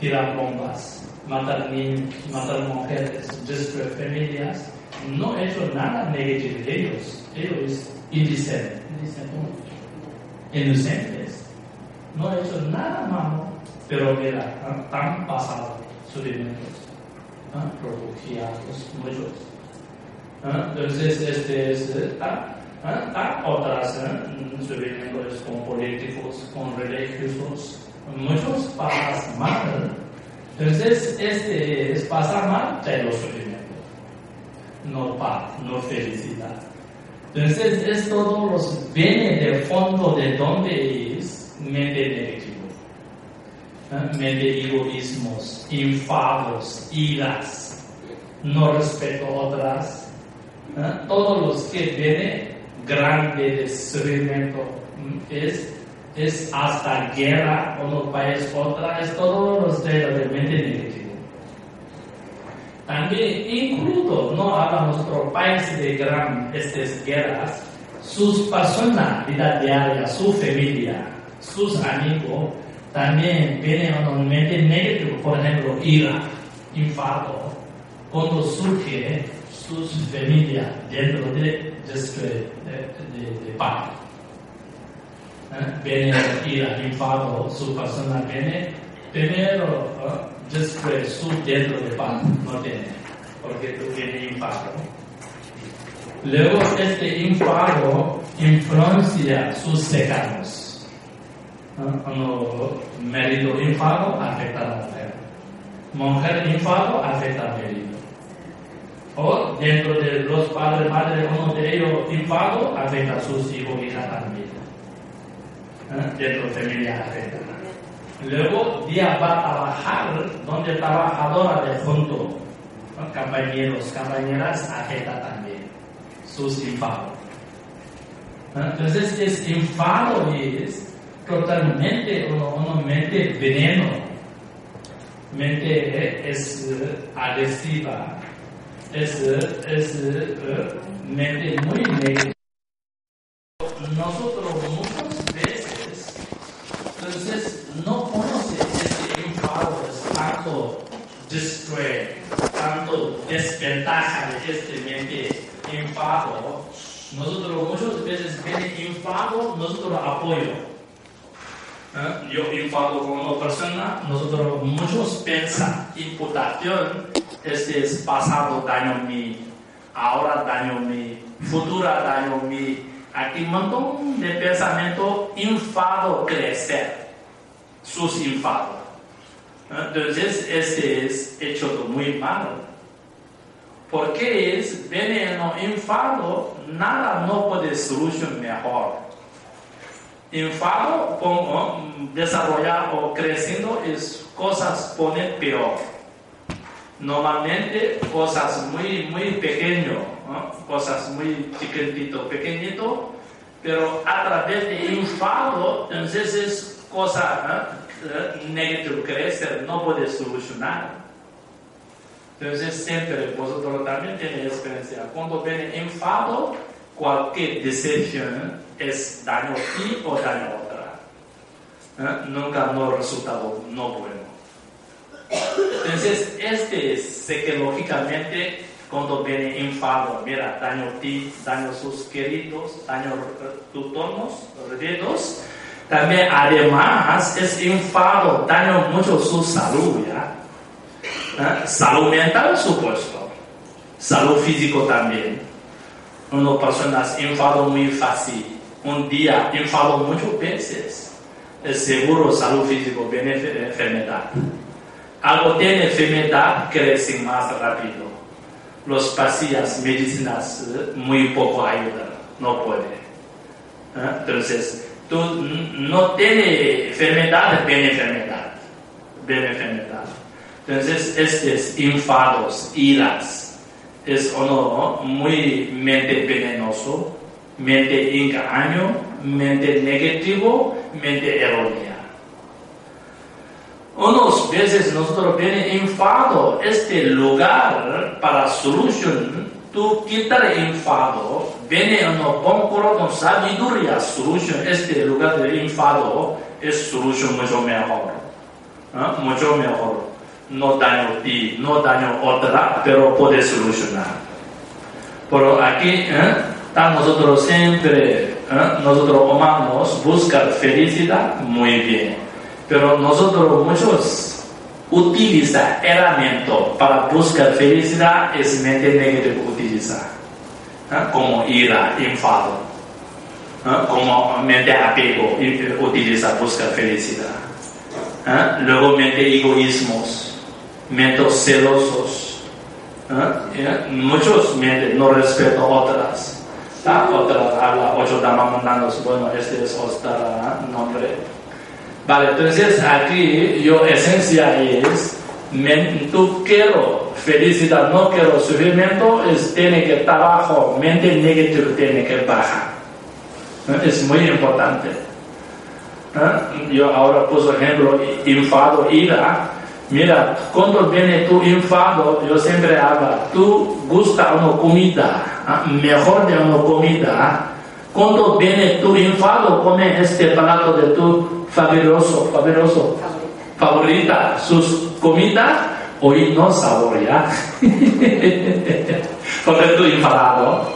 tirar bombas, matar niños, matar mujeres, destruir familias. No he hecho nada negativo de ellos. Ellos inocentes, inocentes. No he hecho nada malo, pero mira, tan pasado sufrimientos, refugiados, muchos. Entonces, este es tan otras sufrimientos con políticos, con religiosos, muchos pasan mal. Entonces, este es pasar mal de los sufrimientos, no paz, no felicidad. Entonces, es todo los viene del fondo de donde es mente negativo. Mente egoísmos, enfados, iras, no respeto a otras. Todos los que vienen grande sufrimiento es es hasta guerra, uno país otra, es todo los de mente negativo. También, incluso, no habla nuestro país de gran estas guerras, sus personas, vida su familia, sus amigos, también vienen a mente negativa, por ejemplo, ira, infarto, cuando surge su familia dentro de, de, de, viene ira, enfado, su persona viene, primero, después su dentro de paz no tiene, porque tú tienes enfado. Luego este enfado influencia sus cercanos. Cuando marido enfado afecta a la mujer. Mujer enfado afecta al marido. O dentro de los padres, madres, uno de ellos enfado afecta a sus hijos hijas también dentro de afecta. Luego, día va a trabajar donde trabajadora de junto, compañeros, compañeras, afecta también sus enfados. Entonces, es enfado es totalmente una, mente veneno, mente es agresiva, es, es mente muy negativa. Nosotros entonces, no conoce este enfado, tanto distraer, tanto desventaja de este mente enfado. Nosotros muchas veces viene enfado, nosotros apoyo. ¿Eh? Yo enfado con una persona, nosotros muchos piensan, imputación, este es pasado daño mi, ahora daño mi, futura daño mi, Aquí un montón de pensamiento enfado crecer, sus enfados. Entonces, este es hecho muy malo. Porque es veneno, enfado, nada no puede solucionar mejor. Enfado, como desarrollar o creciendo, es cosas poner peor. Normalmente, cosas muy, muy pequeñas cosas muy chiquitito, pequeñito, pero a través de enfado, entonces es cosa ¿no? negativa, crecer, no puede solucionar. Entonces siempre vosotros también tenéis experiencia. Cuando viene enfado, cualquier decepción es daño ti o daño otra. Nunca no resultado no bueno. Entonces, este es psicológicamente cuando viene enfado, mira, daño ti, daño sus queridos, daño a tus tonos, dedos. También, además, es enfado, daño mucho su salud, ¿ya? ¿Eh? Salud mental, supuesto. Salud físico también. Una persona enfado muy fácil. Un día enfado muchas veces. Es seguro salud físico viene enfermedad. Algo tiene enfermedad, crece más rápido los pastillas medicinas eh, muy poco ayudan, no puede. Entonces, tú no tienes enfermedad, ven enfermedad, ven enfermedad. Entonces, estos enfados, iras, es uno muy mente venenoso, mente engaño, mente negativo, mente errónea. unos veces nosotros viene enfado, este lugar para solución, tú quitar enfado, viene uno con sabiduría, solución, este lugar de enfado es solución mucho mejor, ¿eh? mucho mejor. No daño ti, no daño otra, pero puede solucionar. Pero aquí, ¿eh? nosotros siempre, ¿eh? nosotros humanos, buscar felicidad, muy bien pero nosotros muchos utilizan herramientas para buscar felicidad es mente negativa utilizar. Como ira, enfado. Como mente apego utiliza buscar felicidad. Luego mente egoísmos, mente celosos. Muchos mente no respeto otras. Otras habla ocho damas mundanos. Bueno, este es otro nombre. Vale, entonces aquí yo esencia es, tú quiero felicidad, no quiero sufrimiento, es, tiene que trabajo, mente negativa tiene que bajar. Es muy importante. Yo ahora puse ejemplo, enfado, ira. Mira, cuando viene tu enfado, yo siempre hablo, tú gusta una comida, mejor de una comida, cuando viene tu enfado, come este plato de tu fabuloso, fabuloso, favorita, sus comidas, hoy no saborea. Porque tu enfadado,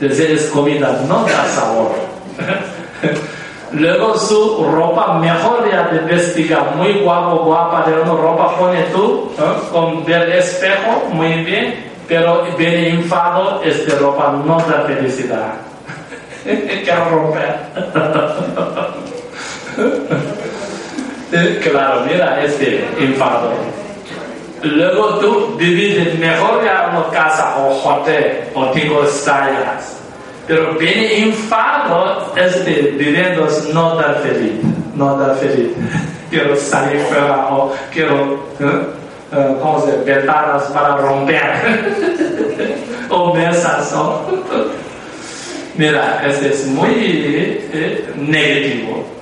es comida, no da sabor. Luego su ropa mejor ya de vestida, muy guapo, guapa, de una ropa pone tú, con el espejo, muy bien, pero viene enfado, esta ropa no da felicidad. Quiero romper. claro, mira este enfado. Luego tú vives mejor ya una casa o hotel o tengo estrellas. Pero viene enfado este viviendo no da feliz, no da feliz. Quiero salir fuera o quiero, ¿eh? Uh, ¿cómo se ventanas para romper o mesas. Mira, este es muy eh, negativo.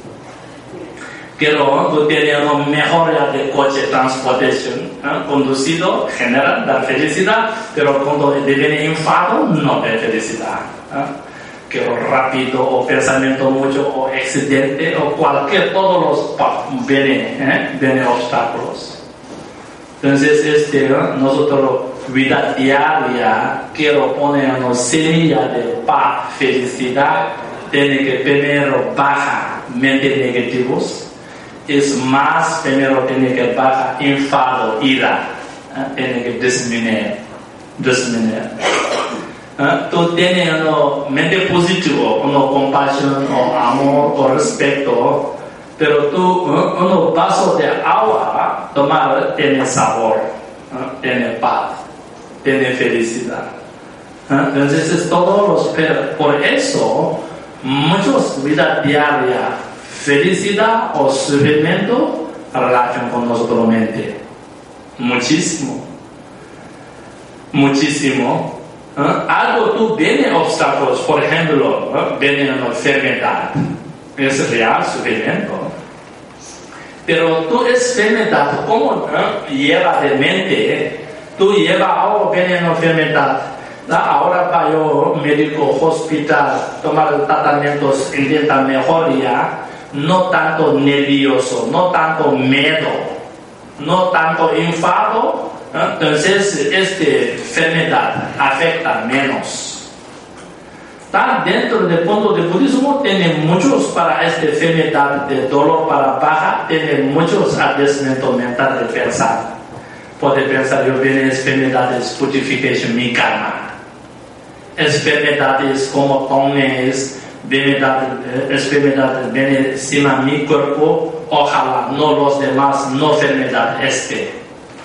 Quiero tú tienes una mejora de coche transportación, ¿eh? conducido, genera la felicidad, pero cuando viene enfado, no da felicidad. ¿eh? Quiero rápido, o pensamiento mucho, o accidente, o cualquier, todos los vienen, ¿eh? obstáculos. Entonces, este, nosotros vida diaria, quiero poner una semilla de paz, felicidad, tiene que primero bajar mente negativos, es más, primero tiene que bajar enfado, ira, ¿eh? tiene que disminuir, disminuir. ¿Eh? Tú tienes una mente positiva, una compasión, o amor, o respeto, pero tú, ¿eh? un vaso de agua, tomar, tiene sabor, tiene paz tiene felicidad. Entonces es todo los Por eso, muchos vida diaria, felicidad o sufrimiento, relación con nosotros mente. Muchísimo. Muchísimo. ¿Ah? Algo tú viene obstáculos, por ejemplo, ¿ah? viene una enfermedad. Es real sufrimiento. Pero tú es enfermedad, ¿cómo lleva de mente? tú llevas oh, viene una enfermedad, ahora para yo, médico, hospital, tomar tratamientos, intenta mejoría, no tanto nervioso, no tanto miedo, no tanto enfado, entonces esta enfermedad afecta menos. Dentro del punto de budismo, tiene muchos para esta enfermedad de dolor para baja, tiene muchos adesmientos mental de pensar puede pensar, yo viene enfermedades, purificación, mi karma. Enfermedades como tomes, enfermedades viene encima mi cuerpo, ojalá no los demás, no enfermedad este.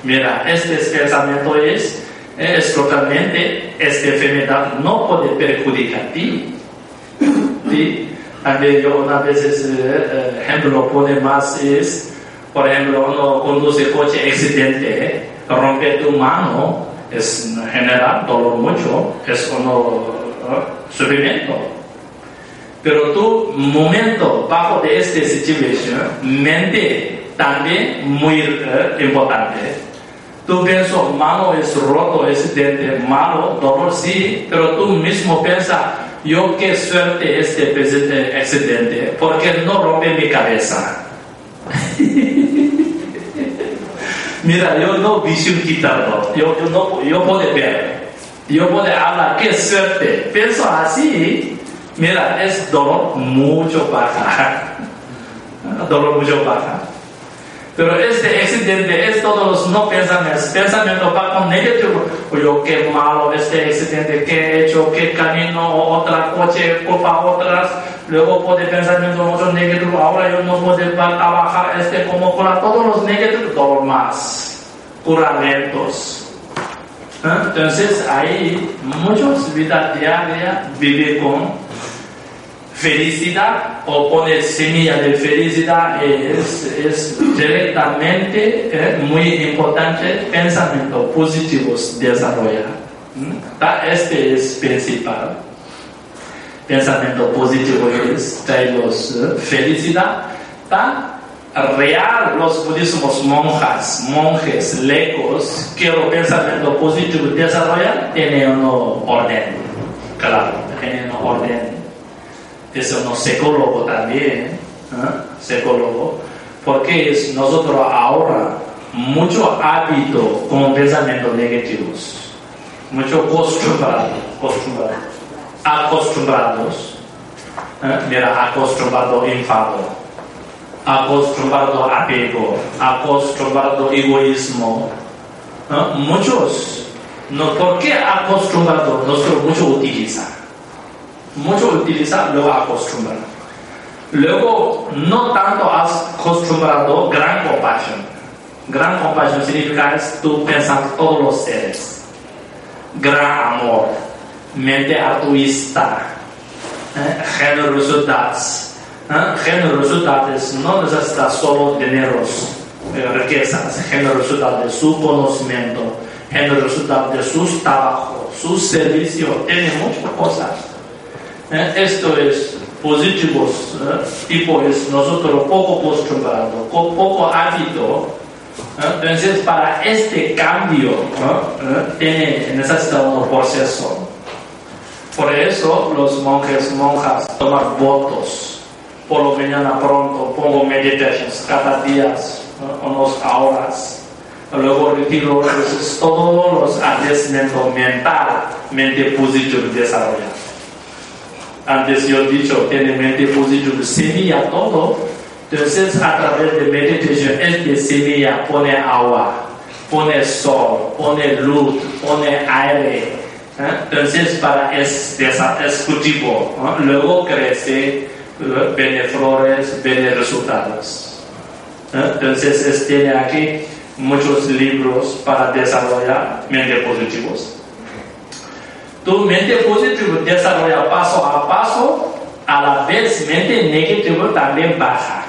Mira, este pensamiento es, es totalmente, esta enfermedad no puede perjudicar a ti. ¿Sí? También yo una vez, eh, eh, ejemplo, pone más es, por ejemplo, uno conduce coche accidente, rompe tu mano, es general dolor mucho, es un sufrimiento. Pero tu momento bajo de esta situación, mente también muy eh, importante. Tú piensas, malo es roto, es de malo, dolor sí, pero tú mismo piensas, yo qué suerte este accidente, porque no rompe mi cabeza. Mira, yo no visión quitado, yo, yo, no, yo puedo ver, yo puedo hablar, qué suerte. Pienso así, mira, es dolor mucho baja, dolor mucho baja. Pero este accidente es todos los no pensamientos, pensamiento con negativo. Yo qué malo este accidente, qué he hecho, qué camino, otra coche, culpa otras. Luego puede pensamiento mucho negativo, ahora yo no puedo trabajar este como cura todos los negativos, todo más, curamentos. ¿Eh? Entonces ahí muchos vida diaria vive con felicidad o poner semilla de felicidad es, es directamente eh, muy importante pensamientos positivos desarrollar. Este es principal. Pensamiento positivo es traerlos eh, felicidad. real los budismos monjas, monjes, lecos, que el pensamiento positivo desarrollar tiene un orden. Claro, tiene un orden es un psicólogo también, psicólogo, porque es nosotros ahora mucho hábito con pensamientos negativos, mucho acostumbrado, acostumbrado, acostumbrados, mira, acostumbrado enfado, acostumbrado apego, acostumbrado egoísmo, muchos, no, ¿por qué acostumbrado? Nosotros mucho utilizar mucho utilizar, luego acostumbrar. Luego, no tanto has acostumbrado gran compasión. Gran compasión significa es tú pensar todos los seres. Gran amor, mente altruista, ¿eh? generosidad. ¿eh? Generosidad no necesita solo dineros, eh, riquezas, generosidad de su conocimiento, generosidad de sus trabajos, su servicio, tiene muchas cosas ¿Eh? Esto es positivos, ¿eh? tipo es nosotros poco acostumbrado, poco hábito. ¿eh? Entonces, para este cambio, tiene, necesita un proceso. Por eso, los monjes, monjas toman votos. Por lo mañana pronto pongo meditaciones cada día, unos horas. Luego retiro todos los mental, mentalmente positivos desarrollar antes yo he dicho, tiene mente positiva, semilla todo. Entonces, a través de meditación, este semilla pone agua, pone sol, pone luz, pone aire. ¿eh? Entonces, para es, es cultivo. Luego crece, viene flores, viene resultados. ¿eh? Entonces, tiene aquí muchos libros para desarrollar mente positivos. Tu mente positiva desarrolla paso a paso, a la vez mente negativa también baja.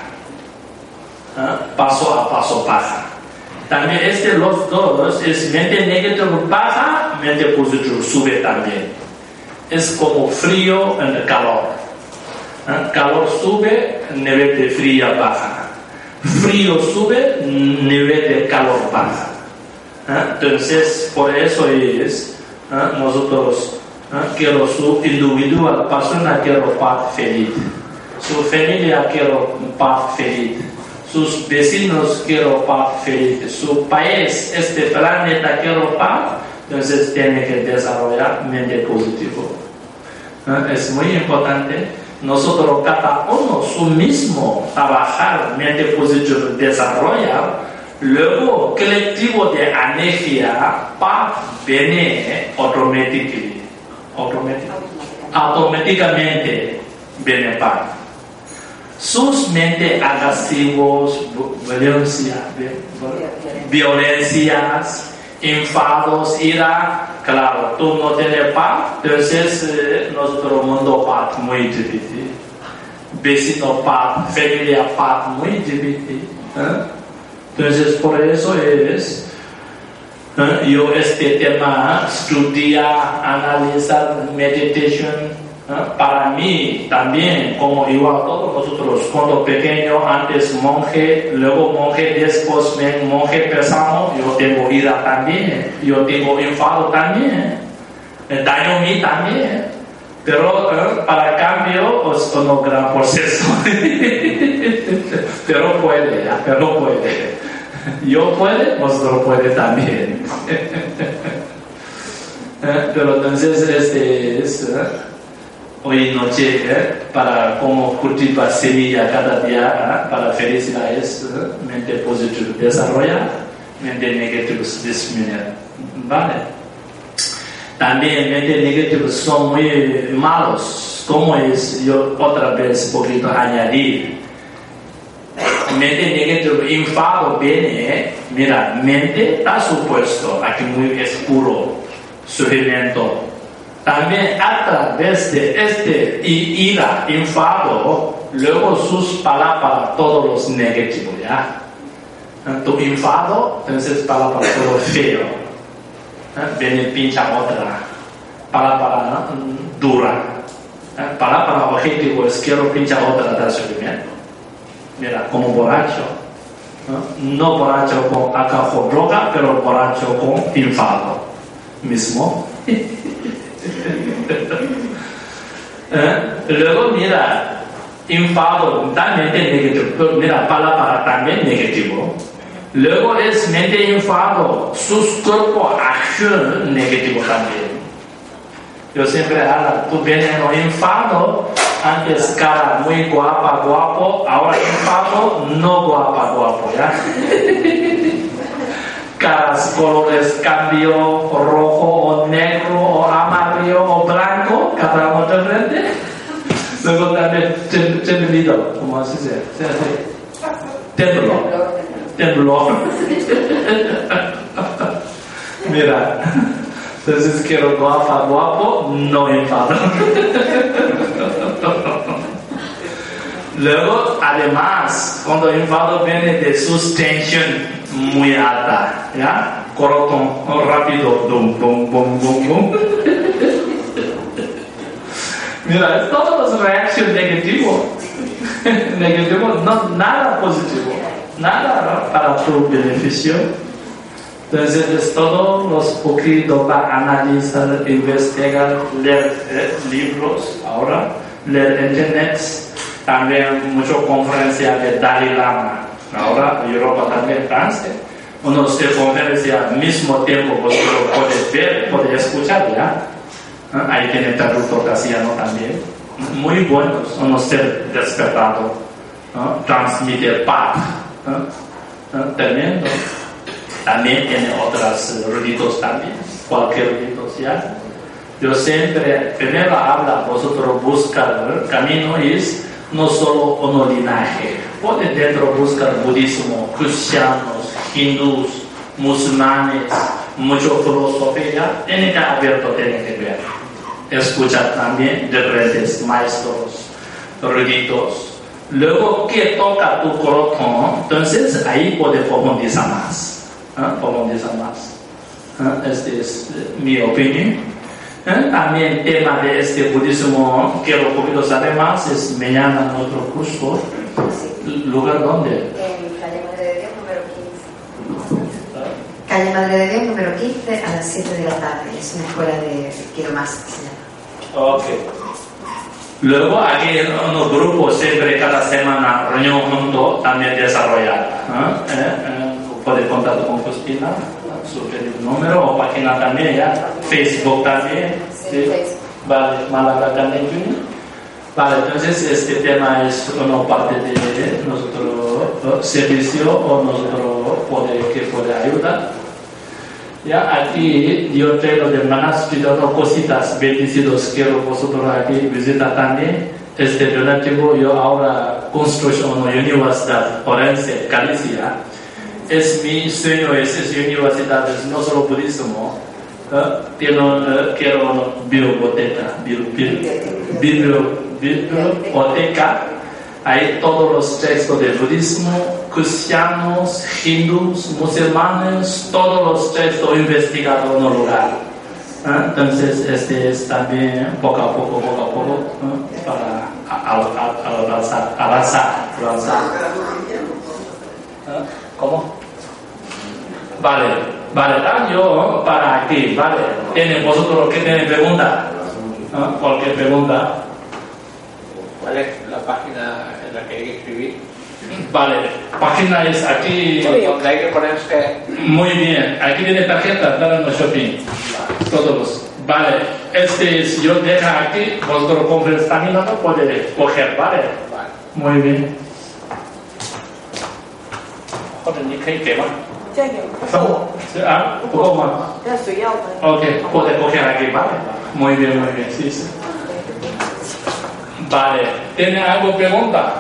¿Ah? Paso a paso baja. También este los dos es mente negativa baja, mente positiva sube también. Es como frío en calor. ¿Ah? Calor sube, nivel de frío baja. Frío sube, nivel de calor baja. ¿Ah? Entonces, por eso es nosotros quiero su individual, persona quiero paz feliz, su familia quiero paz feliz, sus vecinos quiero paz feliz, su país, este planeta quiero paz, entonces tiene que desarrollar mente positivo. Es muy importante nosotros cada uno su mismo trabajar mente positivo, desarrollar Luego, colectivo de energía paz viene automáticamente. Automáticamente viene. Sus mentes agresivos, violencia, violencias, enfados, ira, claro, tú no tienes paz, entonces eh, nuestro mundo paz muy difícil. Vecino paz, familia paz muy difícil. ¿eh? Entonces, por eso es, yo este tema estudia, analizar meditation, Para mí también, como igual todos nosotros, cuando pequeño, antes monje, luego monje, después monje pesado, yo tengo ira también, yo tengo enfado también, daño mí también. Pero para cambio es un gran proceso. pero puede, pero puede. Yo puede, vosotros puede también. pero entonces este es hoy noche ¿eh? para cómo cultivar semilla cada día ¿eh? para felicidad es ¿eh? mente positiva desarrolla mente negativa disminuir vale también mente negativos son muy malos. Como es yo otra vez poquito añadir. Mente negativa enfado viene mira mente está supuesto aquí muy oscuro sufrimiento. También a través de este ira, enfado, luego sus palabras, todos los negativos, ¿ya? Tu enfado, entonces palabra todo feo. Viene pincha otra. Palabra dura. Palabra objetivo es quiero pinchar otra del sufrimiento. Mira, como borracho. No borracho con acá droga, pero borracho con enfado. Mismo. ¿Eh? Luego, mira, enfado también negativo, mira, palabra también negativo. Luego es mente enfado, sus cuerpos acción negativo también. Yo siempre hablo, tú vienes enfado, antes cara muy guapa, guapo, ahora enfado, no guapa, guapo, ¿ya? caras, colores, cambio, rojo o negro o amarillo o blanco, cada uno diferente. Luego también temblido, como así se dice. Temblor. Mira, entonces quiero guapa, guapo, no enfado. Luego, además, cuando el enfado viene de sustención muy alta, ¿ya? Corazón rápido, dum, bum, bum, bum, bum. Mira, es todas las reacciones negativas. negativo, no, nada positivo, nada para tu beneficio. Entonces, es todo los poquito para analizar, investigar, leer eh, libros ahora, leer internet también muchas conferencias de Dalai Lama, ahora Europa también, Francia. Uno se conferencia al mismo tiempo, vosotros podéis ver, podéis escuchar ya. Ahí tiene traductor castellano también. Muy buenos, uno ser despertado, transmite paz. Tremendo. También tiene otros ruidos también, cualquier ruido ya. Yo siempre, primero habla, vosotros buscar el camino es no solo un linaje. Puede dentro buscar budismo, cristianos, hindús, musulmanes, mucho filosofía, tiene que abierto, tiene que ver. Escuchar también diferentes maestros, ruditos. Luego que toca tu corazón, entonces ahí puede profundizar más. ¿eh? Profundizar más. ¿Eh? Esta es mi opinión. ¿Eh? También tema de este budismo que lo poquito saber más es mañana en otro curso. ¿Lugar dónde? En calle Madre de Dios número 15. Calle Madre de Dios número 15 a las 7 de la tarde. Es una escuela de Quiero Más se llama. Ok. Luego aquí en los grupos siempre cada semana reunión junto también desarrollar. ¿Eh? ¿Eh? Puede contar con Cristina su número o página también, ya, Facebook también, sí, vale, Málaga también Vale, entonces este tema es una parte de nuestro servicio o nuestro poder que puede ayudar. Ya, aquí yo traigo de manas pidiendo cositas bendecidos quiero vosotros aquí visitar también. Este relativo yo ahora construyo una universidad forense, Galicia es mi sueño, es, es universidad, es no solo budismo. ¿eh? Quiero, uh, quiero biblioteca, biblioteca. Hay todos los textos de budismo, cristianos, hindús, musulmanes, todos los textos investigados en un lugar. ¿ah? Entonces, este es también poco a poco, poco a poco, para avanzar, avanzar, avanzar. ¿Ah? ¿Cómo? Vale, vale, ah, yo para aquí, vale. ¿Tienen vosotros que tienen pregunta? ¿Ah? Cualquier pregunta. ¿Cuál es la página en la que hay que escribir? Vale, página es aquí. Donde hay que. Muy bien, aquí viene tarjeta para nuestro shopping. Todos. Vale, este si yo deja aquí, vosotros compréis también, no puede coger, ¿vale? Muy bien. Joder, ni que quemar. Ah, 这个不是我。是啊，不够吗？那谁要的？OK，或者 OK 来给 vale。Muy bien, muy bien, sí, sí. Vale, ¿tiene algo pregunta?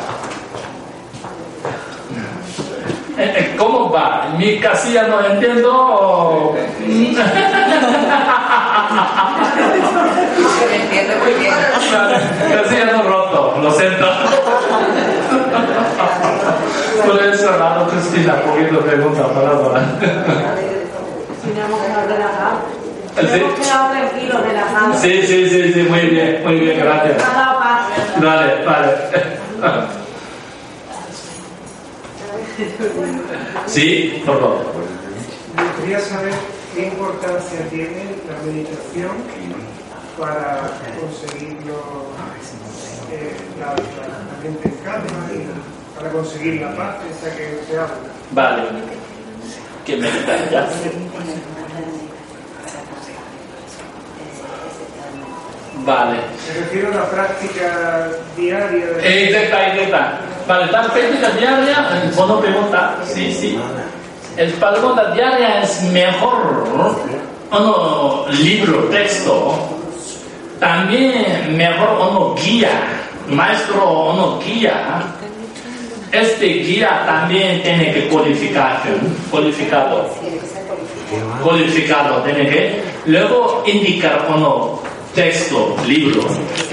¿Cómo va? Mi casilla no entiendo. o- me entiendo muy bien. Casilla no roto, lo siento. Por eso, lado Cristina, poquito pregunta para ahora. Tenemos que quedar relajados. Sí. Tenemos que quedar tranquilos, relajados. Sí, sí, sí, sí, muy bien, muy bien, gracias. Vale, vale. Sí, por favor. Me gustaría saber qué importancia tiene la meditación para conseguir lo- eh, la, la- mente en calma y para conseguir la paz esa que se habla. Vale. Que meditar ya. Vale. Me refiero a la práctica diaria de... Eh, Intenta, Vale, la práctica diaria, en fondo pregunta, sí, sí. El pregunta diaria es mejor, uno libro, texto, también mejor uno guía, maestro uno guía. Este guía también tiene que codificar, codificado. codificado, tiene que luego indicar uno texto, libro.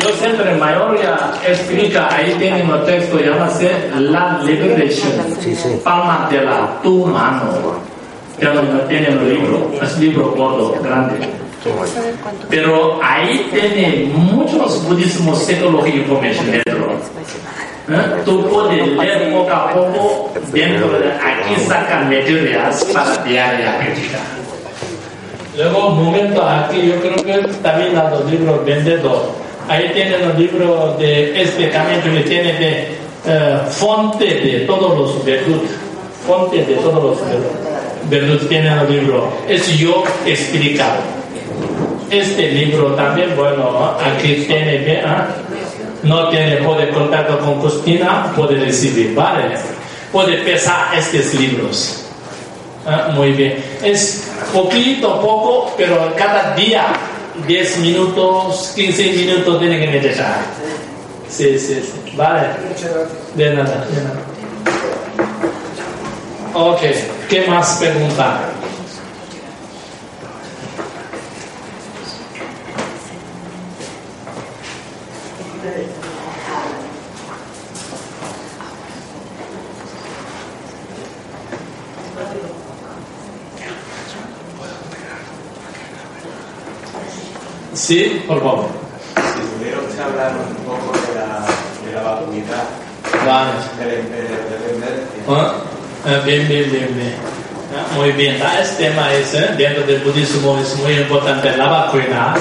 Yo siempre en mayoría explica, ahí tienen un texto, llámase La Liberation, palma de la tu mano. Ya no tienen el libro, es libro gordo, grande. Pero ahí tiene muchos budismos, information dentro. ¿Eh? Tú puedes leer poco a poco dentro de aquí sacan medidas para diaria práctica. Luego, momento aquí, yo creo que también los libros vendedores. Ahí tienen los libros de este camino que tiene de eh, fonte de todos los virtudes. Fonte de todos los virtudes. Tienen el libro. Es yo explicado. Este libro también, bueno, aquí tiene, ¿eh? no tiene puede contacto con Cristina, puede recibir, ¿vale? Puede pesar estos libros. Ah, muy bien. Es poquito, poco, pero cada día, 10 minutos, 15 minutos tiene que meditar. Sí, sí, sí. Vale. De nada, de nada. Ok, ¿qué más pregunta? Sí, por favor. Si pudiera usted hablar un poco de la, de la vacuidad, Vale. de la independencia. Ah, ah, Bien, bien, bien, bien. Ah, Muy bien, Ah, este tema es, eh, dentro del budismo es muy importante, la vacuna.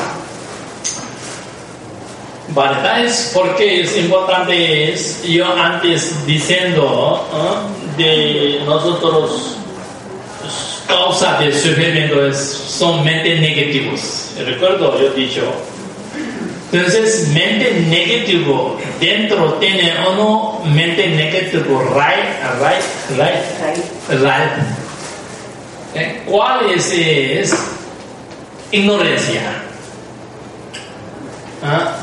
Vale, ah, es porque es importante, es, yo antes diciendo ah, de nosotros causa de sufrimiento es, son mentes negativos. Recuerdo, yo dicho. Entonces, mente negativo, dentro tiene uno mente negativo, right, right, right, right. Eh, ¿Cuál es? es ignorancia. ¿Ah?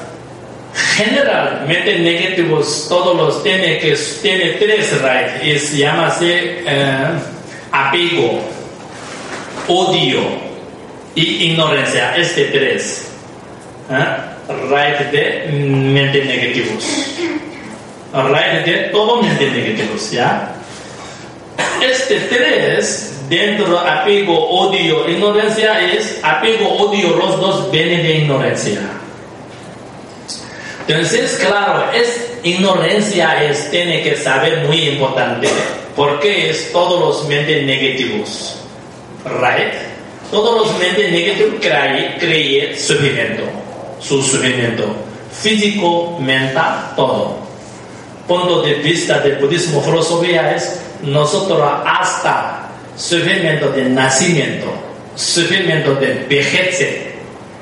Generalmente negativos todos los tiene que tiene tres right, es llámase eh, apego, odio y ignorancia, este tres. ¿Ah? Right de mente negativos. Right de todo mente negativos, ¿ya? Este tres dentro apego, odio, ignorancia es apego, odio, los dos vienen de ignorancia. Entonces, claro, es ignorancia es, tiene que saber muy importante, porque es todos los mentes negativos, right? Todos los mentes negativos creen, creen sufrimiento, su sufrimiento físico, mental, todo. Punto de vista del budismo, filosofía es nosotros hasta sufrimiento de nacimiento, sufrimiento de vejez,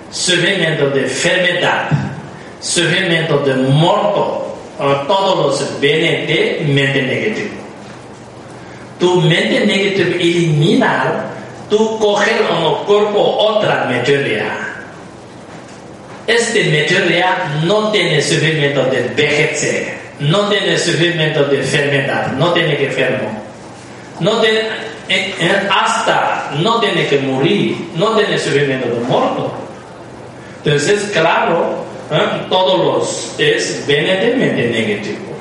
sufrimiento de enfermedad, sufrimiento de muerto, todos los vienen de mente negativa. Tu mente negativa eliminar, tú coger un cuerpo otra materia. Este materia no tiene sufrimiento de vejez, no tiene sufrimiento de enfermedad, no tiene que enfermo. No tiene, eh, eh, hasta no tiene que morir, no tiene sufrimiento de muerto. Entonces, claro, ¿eh? todos los es mente negativo.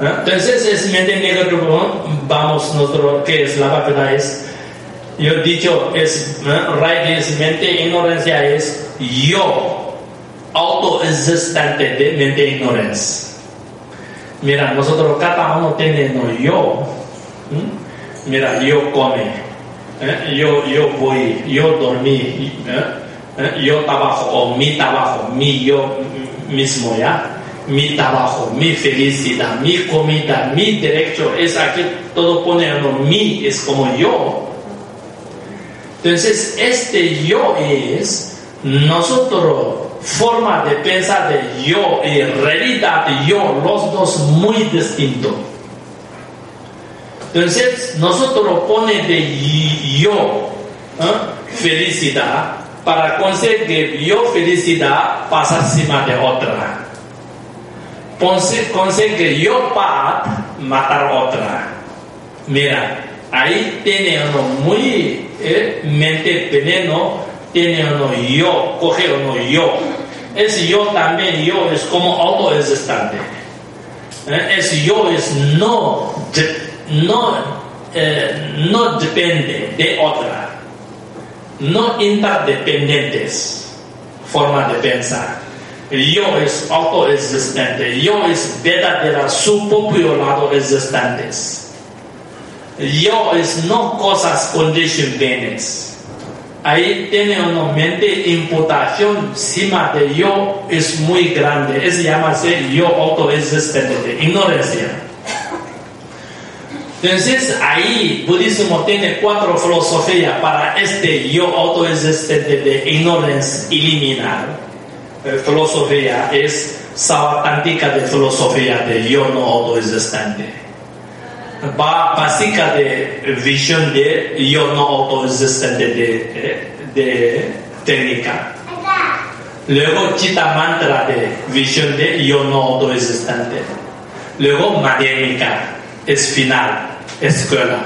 Entonces, es mente negativo, vamos, nuestro, que es la verdad es, yo he dicho, es, es mente, ignorancia es yo, autoexistente de mente ignorancia. Mira, nosotros cada uno tiene no yo. Mira, yo come, ¿eh? yo, yo voy, yo dormí, ¿eh? ¿Eh? yo trabajo, o mi trabajo, mi yo mismo, ¿ya? Mi trabajo, mi felicidad, mi comida, mi derecho, es aquí, todo pone mi, es como yo. Entonces, este yo es nosotros forma de pensar de yo y realidad de yo, los dos muy distintos. Entonces, nosotros pone de yo ¿eh? felicidad para conseguir yo felicidad pasa encima de otra. Conseguir yo paz matar otra. Mira, ahí tiene uno muy eh, mente veneno, tiene uno yo, coge uno yo. Ese yo también, yo es como autoexistente. ¿Eh? Ese yo es no no, eh, no depende de otra, no interdependientes forma de pensar. Yo es autoexistente, yo es verdadera, su propio lado. Yo es no cosas, condition bienes. Ahí tiene una mente imputación encima de yo es muy grande. Eso llama yo autoexistente ignorancia. Entonces ahí budismo tiene cuatro filosofías para este yo autoexistente de ignorancia eliminar. La filosofía es savatántica de filosofía de yo no autoexistente. Básica de visión de yo no autoexistente de, de técnica. Luego chita mantra de visión de yo no autoexistente. Luego madhyamika es final escuela.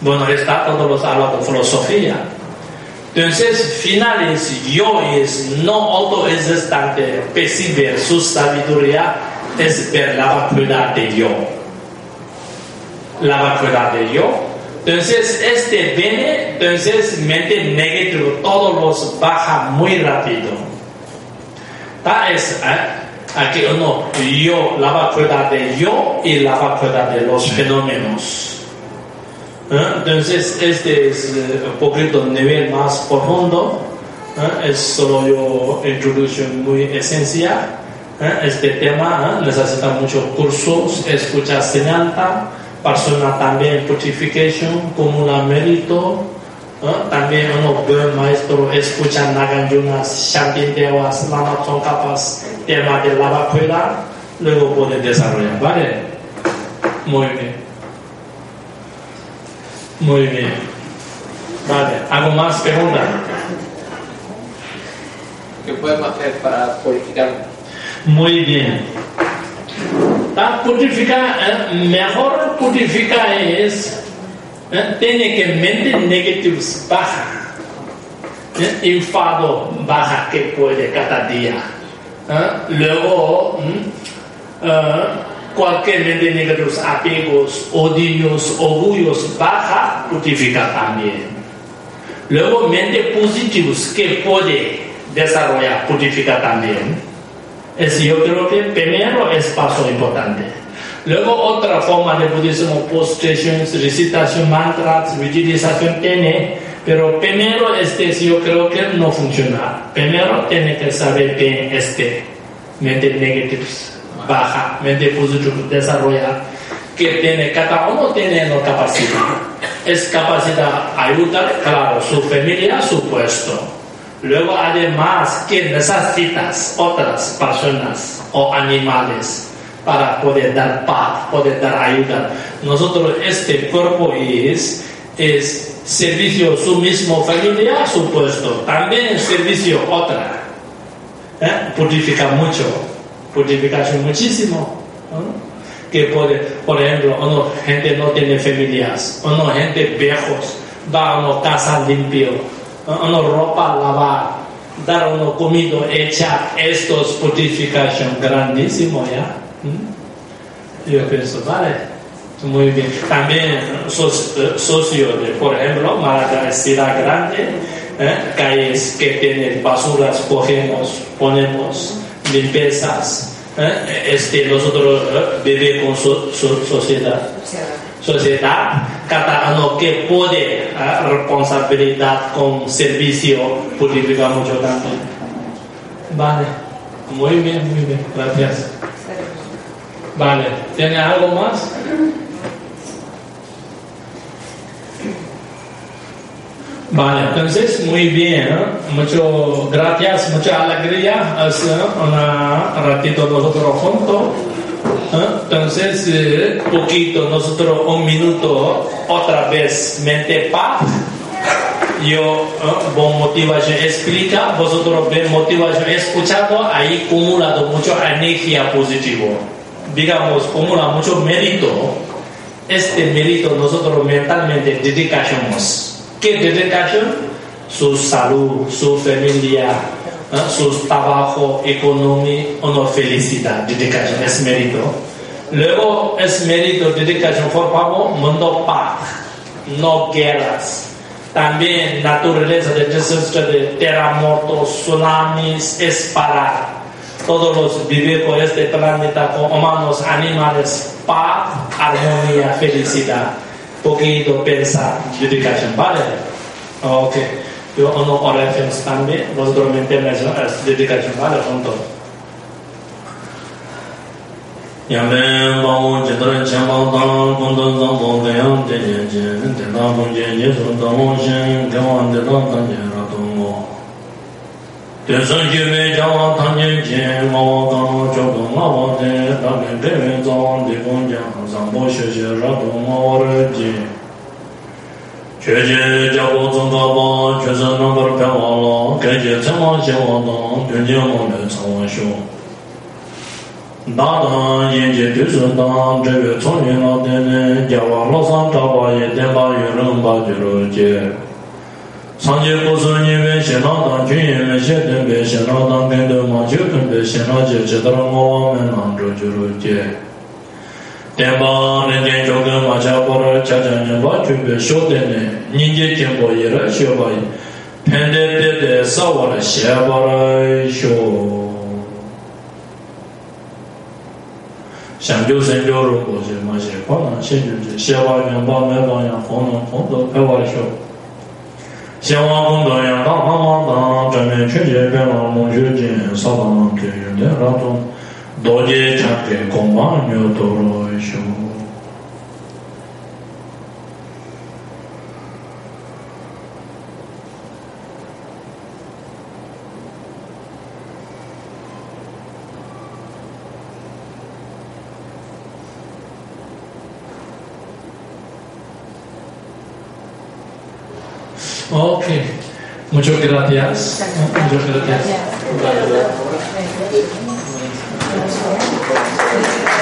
Bueno, está todos los habla de filosofía. Entonces, finales yo es no autoexistente, percibir su sabiduría es ver la vacuidad de yo. La vacuidad de yo. Entonces, este viene, entonces mente negativo, todos los baja muy rápido. Ta es, ¿eh? aquí uno, yo, la vacuidad de yo y la vacuidad de los fenómenos. Entonces, este es eh, un poquito nivel más profundo. Es solo yo introducción muy esencial. Este tema necesita muchos cursos, escucha señalta, persona también purification, como una mérito. También uno buen maestro escucha Naganyunas, Shantintevas, Lama capas tema de la vacuidad, luego puede desarrollar, ¿vale? Muy bien. Muy bien. Vale, ¿algo más pregunta? ¿Qué podemos hacer para purificar? Muy bien. Para purificar, eh, mejor purificar es, eh, tiene que mente negativos baja, eh, enfado baja que puede cada día. Luego, mm, cualquier mente negativos, apegos, odios, orgullos baja, purifica también. Luego mente positivos que puede desarrollar, purifica también. Es, yo creo que primero es paso importante. Luego otra forma de budismo, postrations, recitación, mantras, utilización tiene, pero primero este yo creo que no funciona. Primero tiene que saber bien este, mente negativos, baja, mente positiva, desarrolla, que tiene, cada uno tiene la capacidad. Es capacidad ayudar, claro, su familia, su puesto. Luego además que necesitas otras personas o animales para poder dar paz, poder dar ayuda. Nosotros, este cuerpo es, es servicio su mismo familia, su puesto. También servicio otra. ¿Eh? Purifica mucho, purificación muchísimo. Que puede, por ejemplo, gente no tiene familias, gente viejos, va a una casa limpio, una ropa lavar, dar una comida hecha, esto es purificación grandísimo ya. Yo pienso, vale, muy bien. También socio de, por ejemplo, ciudad grande, ¿eh? calles que tienen basuras, cogemos, ponemos limpiezas. ¿eh? Este, nosotros ¿eh? con su, sociedad. Sociedad, cada uno que puede responsabilidad con servicio purifica mucho también. Vale, muy bien, muy bien, gracias. Vale, ¿tiene algo más? Vale, entonces muy bien, muchas gracias, mucha alegría, hace un ratito nosotros juntos. Entonces, eh, poquito, nosotros un minuto, otra vez, mente paz. Yo, con motivación explica, vosotros ven motivación escuchado, ahí acumulado mucha energía positiva digamos, acumula mucho mérito, este mérito nosotros mentalmente dedicamos. ¿Qué dedicación? Su salud, su familia, su trabajo, economía, una felicidad, dedicación, es mérito. Luego es mérito, dedicación, por favor, mundo paz, no guerras. También naturaleza de desastre de terremotos, tsunamis, es para todos los vivir por este planeta con humanos, animales, paz, armonía, felicidad. Poquito pensar, dedicación, ¿vale? Ok. io ono ora che stambe vos dormente la zona si dedica a fare appunto yamen bao jidra chambal dang kundun dang bo deyam de ye je de na bo je ye so da mo shen de wan de dang dang ye ra dong mo de so je me ja wa tang ye je ma wa dang cho do ma wa de da me de me zong de bo ja zang bo she je ra dong mo re je. 제제 자고 정가바 제선 넘버 배워라 제제 정원 제원도 되냐면 정원쇼 나다 예제 되선다 제외 총연어 되네 자와로 상자바에 대바 유름 바주로제 상제 고선님의 신나다 주님의 셰든 배 신나다 된도 마주든 배 신나제 제대로 모으면 안 되주로제 tenpa nende choga macha kora chacha nyamba chunpe shodene nyinge kenpo yera shobayi pende tete sawara shebarai sho shangyo sengyo rumbo she ma she kona shengyo she sheba nyamba meba yang kono kondo pewa sho shewa kondo yang kama dang chame chunje pema mongyo jen sabang kyo yunde raton donde ya que comaño toro yo Ok, muchas gracias. Muchas gracias. Obrigado.